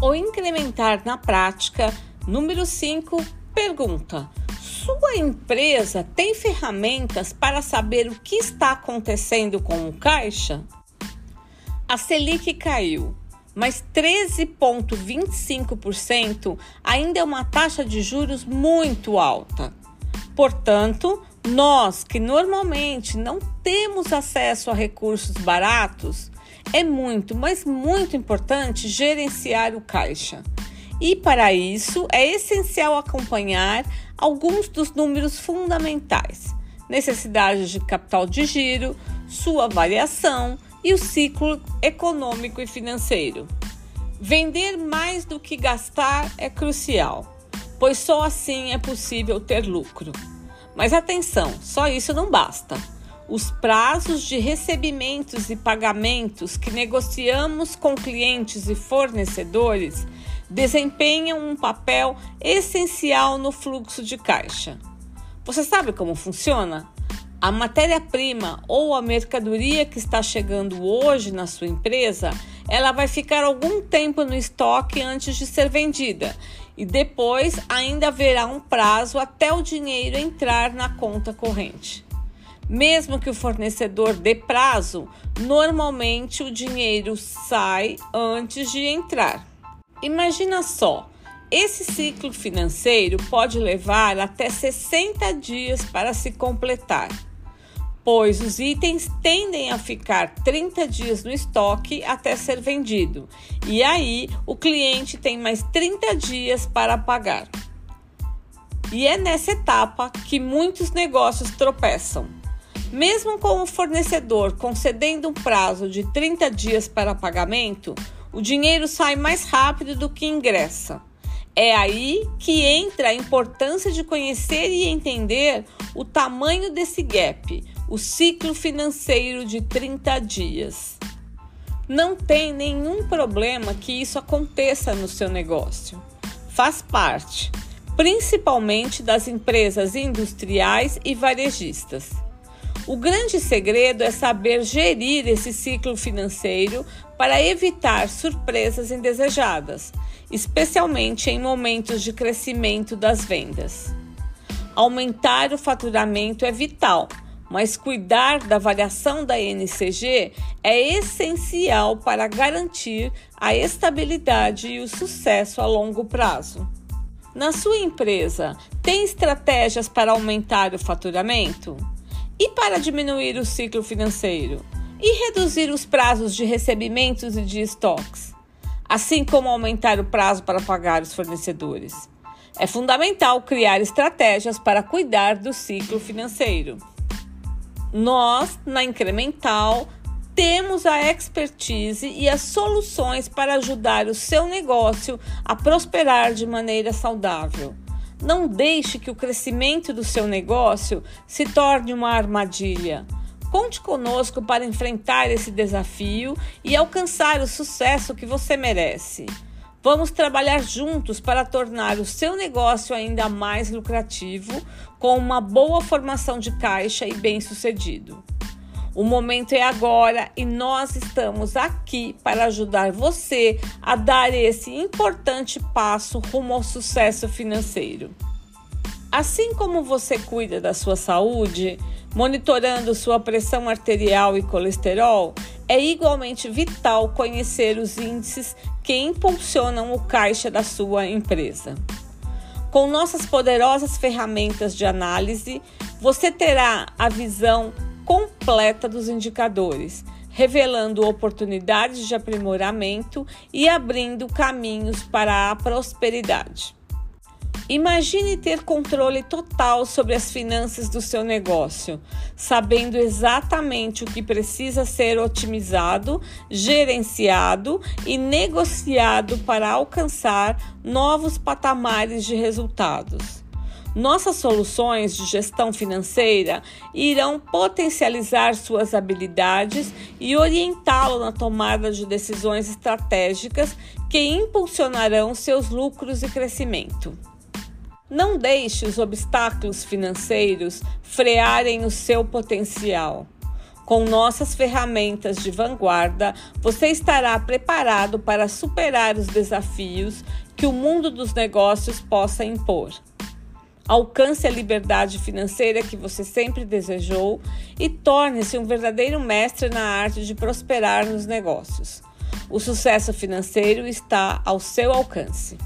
ou incrementar na prática. Número 5, pergunta: sua empresa tem ferramentas para saber o que está acontecendo com o caixa? A Selic caiu, mas 13,25% ainda é uma taxa de juros muito alta. Portanto, nós que normalmente não temos acesso a recursos baratos, é muito, mas muito importante gerenciar o caixa. E para isso é essencial acompanhar alguns dos números fundamentais: necessidades de capital de giro, sua variação e o ciclo econômico e financeiro. Vender mais do que gastar é crucial, pois só assim é possível ter lucro. Mas atenção, só isso não basta. Os prazos de recebimentos e pagamentos que negociamos com clientes e fornecedores desempenham um papel essencial no fluxo de caixa. Você sabe como funciona? A matéria-prima ou a mercadoria que está chegando hoje na sua empresa, ela vai ficar algum tempo no estoque antes de ser vendida e depois ainda haverá um prazo até o dinheiro entrar na conta corrente. Mesmo que o fornecedor dê prazo, normalmente o dinheiro sai antes de entrar. Imagina só, esse ciclo financeiro pode levar até 60 dias para se completar, pois os itens tendem a ficar 30 dias no estoque até ser vendido, e aí o cliente tem mais 30 dias para pagar. E é nessa etapa que muitos negócios tropeçam. Mesmo com o fornecedor concedendo um prazo de 30 dias para pagamento, o dinheiro sai mais rápido do que ingressa. É aí que entra a importância de conhecer e entender o tamanho desse gap, o ciclo financeiro de 30 dias. Não tem nenhum problema que isso aconteça no seu negócio. Faz parte, principalmente das empresas industriais e varejistas. O grande segredo é saber gerir esse ciclo financeiro para evitar surpresas indesejadas, especialmente em momentos de crescimento das vendas. Aumentar o faturamento é vital, mas cuidar da variação da NCG é essencial para garantir a estabilidade e o sucesso a longo prazo. Na sua empresa, tem estratégias para aumentar o faturamento? E para diminuir o ciclo financeiro? E reduzir os prazos de recebimentos e de estoques? Assim como aumentar o prazo para pagar os fornecedores. É fundamental criar estratégias para cuidar do ciclo financeiro. Nós, na Incremental, temos a expertise e as soluções para ajudar o seu negócio a prosperar de maneira saudável. Não deixe que o crescimento do seu negócio se torne uma armadilha. Conte conosco para enfrentar esse desafio e alcançar o sucesso que você merece. Vamos trabalhar juntos para tornar o seu negócio ainda mais lucrativo, com uma boa formação de caixa e bem-sucedido. O momento é agora e nós estamos aqui para ajudar você a dar esse importante passo rumo ao sucesso financeiro. Assim como você cuida da sua saúde, monitorando sua pressão arterial e colesterol, é igualmente vital conhecer os índices que impulsionam o caixa da sua empresa. Com nossas poderosas ferramentas de análise, você terá a visão completa dos indicadores, revelando oportunidades de aprimoramento e abrindo caminhos para a prosperidade. Imagine ter controle total sobre as finanças do seu negócio, sabendo exatamente o que precisa ser otimizado, gerenciado e negociado para alcançar novos patamares de resultados. Nossas soluções de gestão financeira irão potencializar suas habilidades e orientá-lo na tomada de decisões estratégicas que impulsionarão seus lucros e crescimento. Não deixe os obstáculos financeiros frearem o seu potencial. Com nossas ferramentas de vanguarda, você estará preparado para superar os desafios que o mundo dos negócios possa impor. Alcance a liberdade financeira que você sempre desejou e torne-se um verdadeiro mestre na arte de prosperar nos negócios. O sucesso financeiro está ao seu alcance.